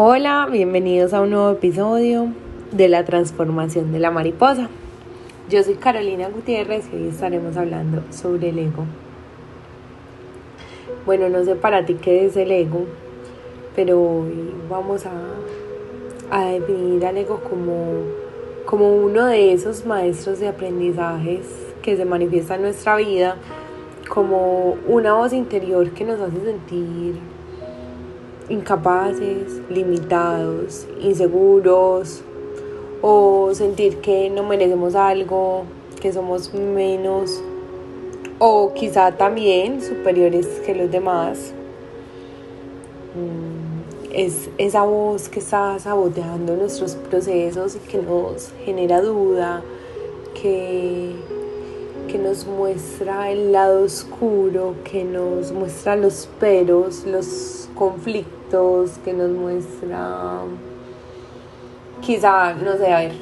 Hola, bienvenidos a un nuevo episodio de la transformación de la mariposa. Yo soy Carolina Gutiérrez y hoy estaremos hablando sobre el ego. Bueno, no sé para ti qué es el ego, pero hoy vamos a, a definir al ego como, como uno de esos maestros de aprendizajes que se manifiesta en nuestra vida, como una voz interior que nos hace sentir incapaces, limitados, inseguros o sentir que no merecemos algo, que somos menos o quizá también superiores que los demás. Mm, es esa voz que está saboteando nuestros procesos y que nos genera duda, que, que nos muestra el lado oscuro, que nos muestra los peros, los conflictos que nos muestra, quizá, no sé, a ver,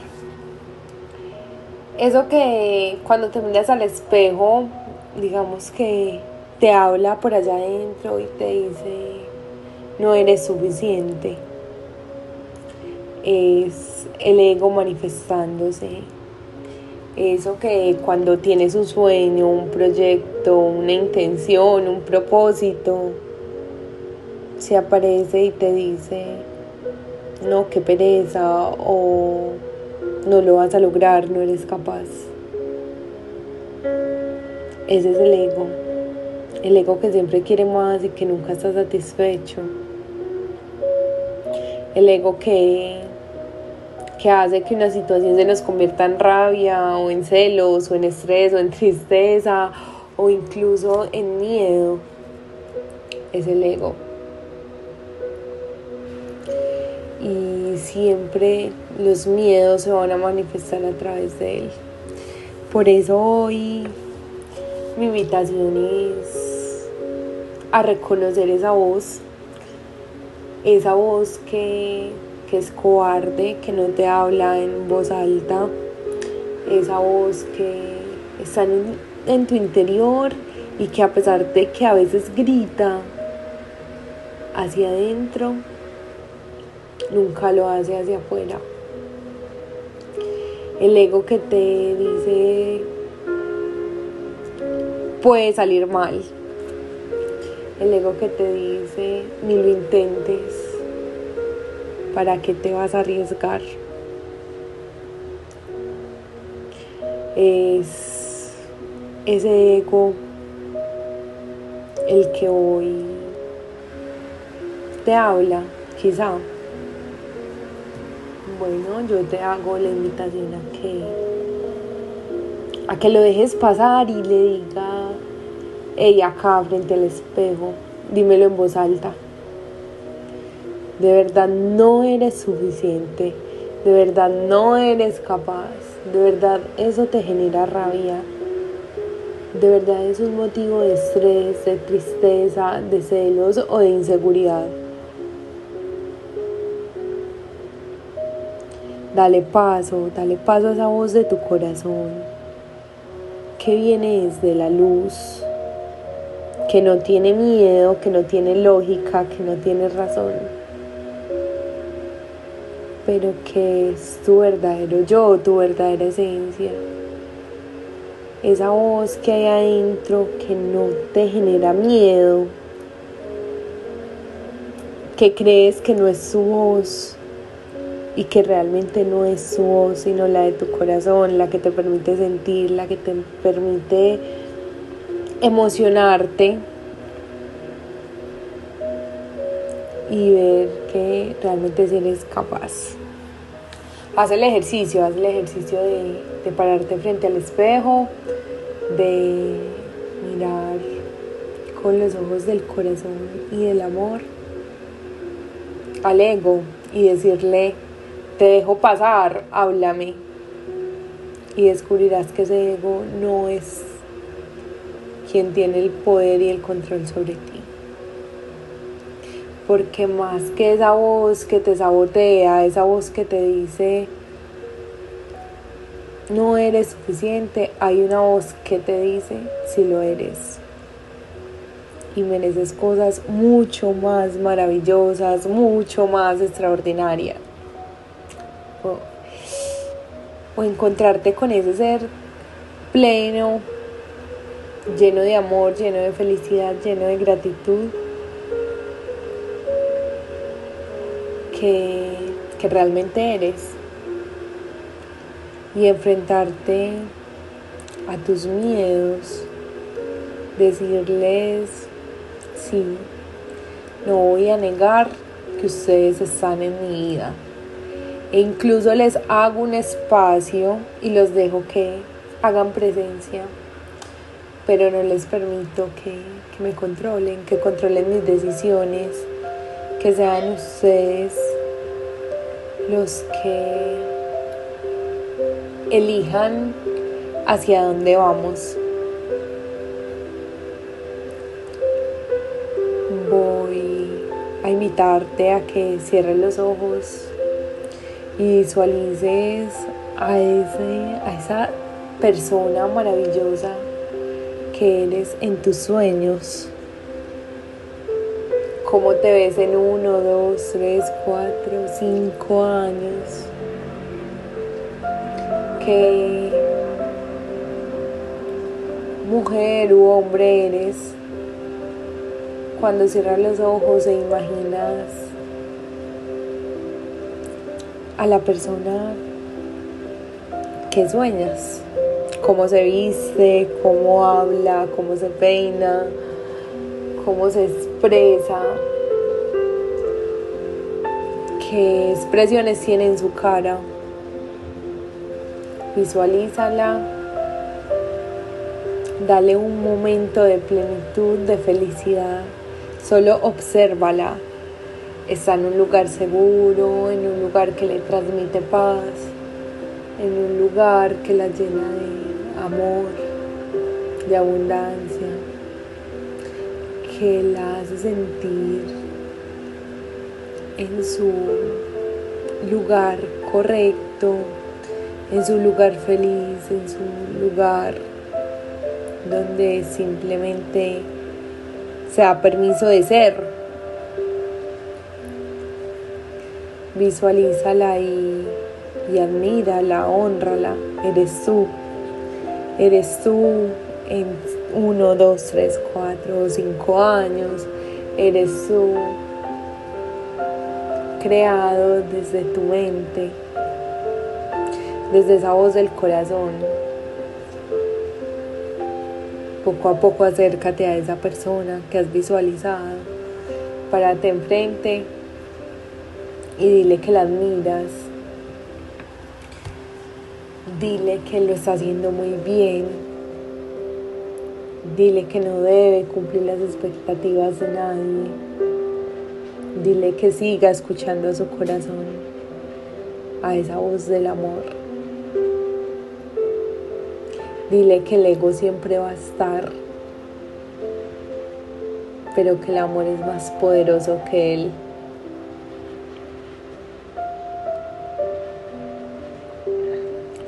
eso que cuando te miras al espejo, digamos que te habla por allá adentro y te dice, no eres suficiente. Es el ego manifestándose. Eso que cuando tienes un sueño, un proyecto, una intención, un propósito, se aparece y te dice, no, qué pereza o no lo vas a lograr, no eres capaz. Ese es el ego, el ego que siempre quiere más y que nunca está satisfecho. El ego que, que hace que una situación se nos convierta en rabia o en celos o en estrés o en tristeza o incluso en miedo. Es el ego. Siempre los miedos se van a manifestar a través de él. Por eso hoy mi invitación es a reconocer esa voz, esa voz que, es cobarde, que no te habla en voz alta, esa voz que está en, en tu interior y que a pesar de que a veces grita hacia adentro, nunca lo hace hacia afuera. El ego que te dice puede salir mal. El ego que te dice ni lo intentes. ¿Para qué te vas a arriesgar? Es ese ego el que hoy te habla, quizá. Bueno, yo te hago la invitación a que a que lo dejes pasar y le diga, ella acá frente al espejo, dímelo en voz alta. De verdad no eres suficiente, de verdad no eres capaz, de verdad eso te genera rabia, de verdad es un motivo de estrés, de tristeza, de celos o de inseguridad. Dale paso, dale paso a esa voz de tu corazón que viene desde la luz, que no tiene miedo, que no tiene lógica, que no tiene razón, pero que es tu verdadero yo, tu verdadera esencia. Esa voz que hay adentro que no te genera miedo, que crees que no es su voz, y que realmente no es su voz, sino la de tu corazón, la que te permite sentir, la que te permite emocionarte y ver que realmente si eres capaz. Haz el ejercicio, haz el ejercicio de, de pararte frente al espejo, de mirar con los ojos del corazón y del amor al ego y decirle te dejo pasar, háblame. Y descubrirás que ese ego no es quien tiene el poder y el control sobre ti. Porque más que esa voz que te sabotea, esa voz que te dice no eres suficiente, hay una voz que te dice si lo eres. y mereces cosas mucho más maravillosas, mucho más extraordinarias. O, o encontrarte con ese ser pleno, lleno de amor, lleno de felicidad, lleno de gratitud, que, que realmente eres. Y enfrentarte a tus miedos, decirles, sí, no voy a negar que ustedes están en mi vida. E incluso les hago un espacio y los dejo que hagan presencia, pero no les permito que, que me controlen, que controlen mis decisiones, que sean ustedes los que elijan hacia dónde vamos. Voy a invitarte a que cierres los ojos y visualices a, ese, a esa persona maravillosa que eres en tus sueños. ¿Cómo te ves en uno, dos, tres, cuatro, cinco años? ¿Qué mujer u hombre eres cuando cierras los ojos e imaginas a la persona que sueñas? cómo se viste, cómo habla, cómo se peina, cómo se expresa, qué expresiones tiene en su cara. Visualízala, dale un momento de plenitud, de felicidad, solo obsérvala. Está en un lugar seguro, en un lugar que le transmite paz, en un lugar que la llena de amor, de abundancia, que la hace sentir en su lugar correcto, en su lugar feliz, en su lugar donde simplemente se da permiso de ser. Visualízala y, y admírala, honrala, eres tú. Eres tú en uno, dos, tres, cuatro, cinco años. Eres tú creado desde tu mente, desde esa voz del corazón. Poco a poco acércate a esa persona que has visualizado, párate enfrente y dile que la admiras, Dile que lo está haciendo muy bien. Dile que no debe cumplir las expectativas de nadie. Dile que siga escuchando a su corazón, a esa voz del amor. Dile que el ego siempre va a estar, pero que el amor es más poderoso que él.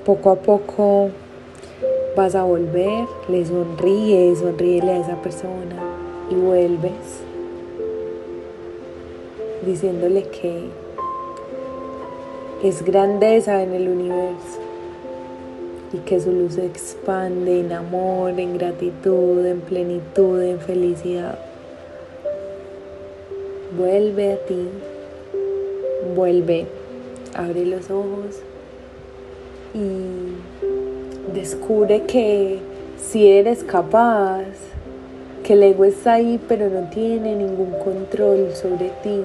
Poco a poco vas a volver, le sonríes, sonríele a esa persona y vuelves diciéndole que es grandeza en el universo y que su luz se expande en amor, en gratitud, en plenitud, en felicidad. Vuelve a ti, vuelve, abre los ojos y descubre que si eres capaz, que el ego está ahí pero no tiene ningún control sobre ti.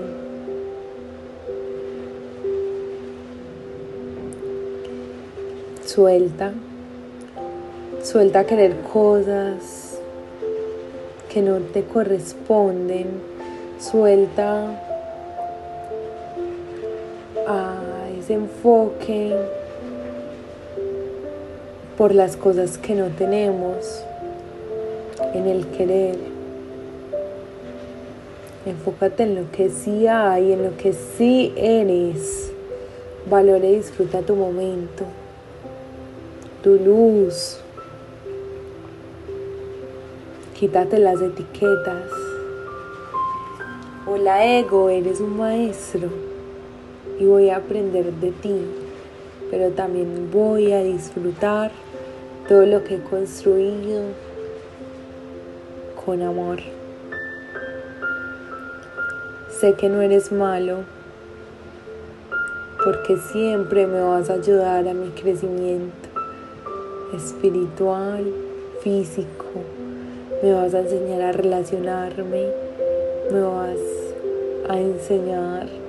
Suelta, suelta querer cosas que no te corresponden, suelta a ese enfoque por las cosas que no tenemos, en el querer. Enfócate en lo que sí hay, en lo que sí eres. Valora y disfruta tu momento, tu luz. Quítate las etiquetas. Hola ego, eres un maestro y voy a aprender de ti, pero también voy a disfrutar todo lo que he construido con amor. Sé que no eres malo porque siempre me vas a ayudar a mi crecimiento espiritual, físico. Me vas a enseñar a relacionarme, me vas a enseñar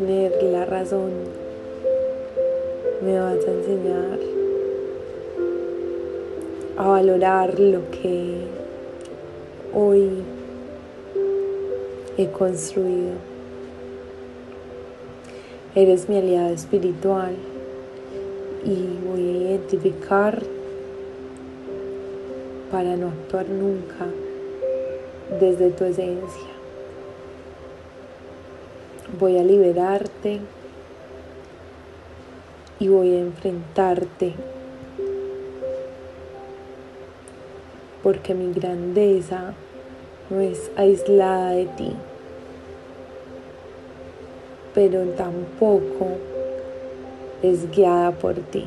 tener la razón. Me vas a enseñar a valorar lo que hoy he construido. Eres mi aliado espiritual y voy a identificar para no actuar nunca desde tu esencia. Voy a liberarte y voy a enfrentarte porque mi grandeza no es aislada de ti, pero tampoco es guiada por ti.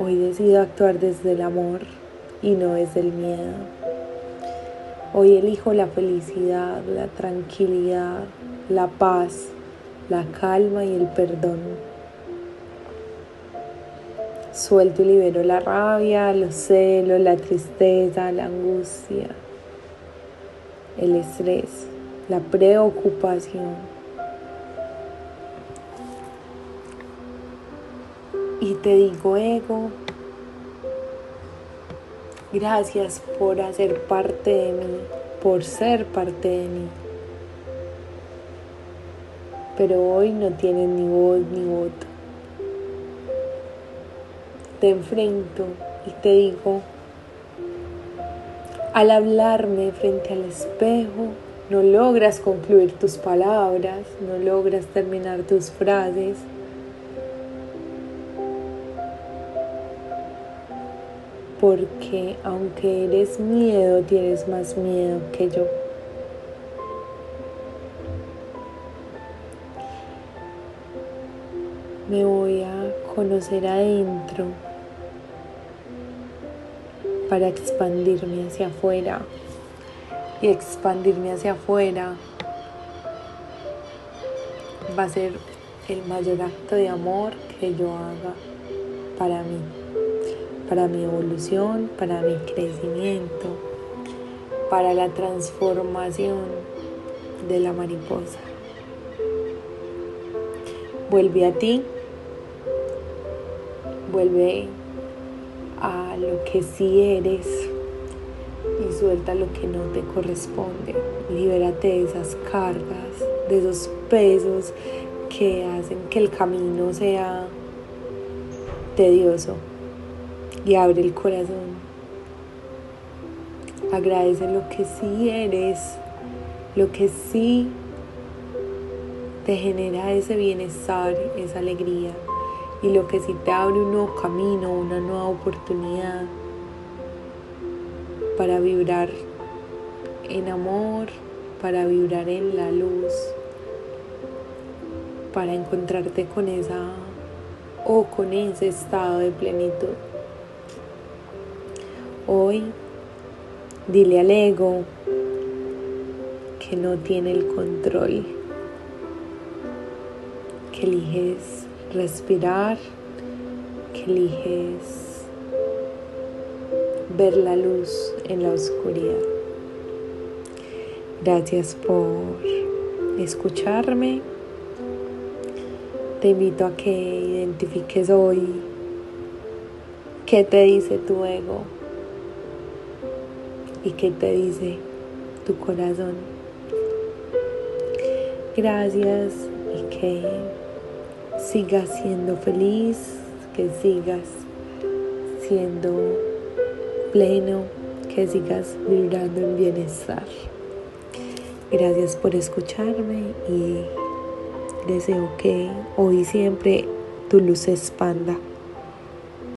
Hoy decido actuar desde el amor y no desde el miedo. Hoy elijo la felicidad, la tranquilidad, la paz, la calma y el perdón. Suelto y libero la rabia, los celos, la tristeza, la angustia, el estrés, la preocupación Y te digo, ego, gracias por hacer parte de mí, por ser parte de mí. Pero hoy no tienes ni voz ni voto. Te enfrento y te digo, al hablarme frente al espejo, no logras concluir tus palabras, no logras terminar tus frases porque aunque eres miedo, tienes más miedo que yo. Me voy a conocer adentro para expandirme hacia afuera y expandirme hacia afuera va a ser el mayor acto de amor que yo haga para mí para mi evolución, para mi crecimiento, para la transformación de la mariposa. Vuelve a ti, vuelve a lo que sí eres y suelta lo que no te corresponde. Libérate de esas cargas, de esos pesos que hacen que el camino sea tedioso y abre el corazón. Agradece lo que sí eres, lo que sí te genera ese bienestar, esa alegría y lo que sí te abre un nuevo camino, una nueva oportunidad para vibrar en amor, para vibrar en la luz, para encontrarte con esa o con ese estado de plenitud. Hoy dile al ego que no tiene el control, que eliges respirar, que eliges ver la luz en la oscuridad. Gracias por escucharme. Te invito a que identifiques hoy qué te dice tu ego y qué te dice tu corazón. Gracias y que sigas siendo feliz, que sigas siendo pleno, que sigas vibrando en bienestar. Gracias por escucharme y deseo que hoy siempre tu luz se expanda.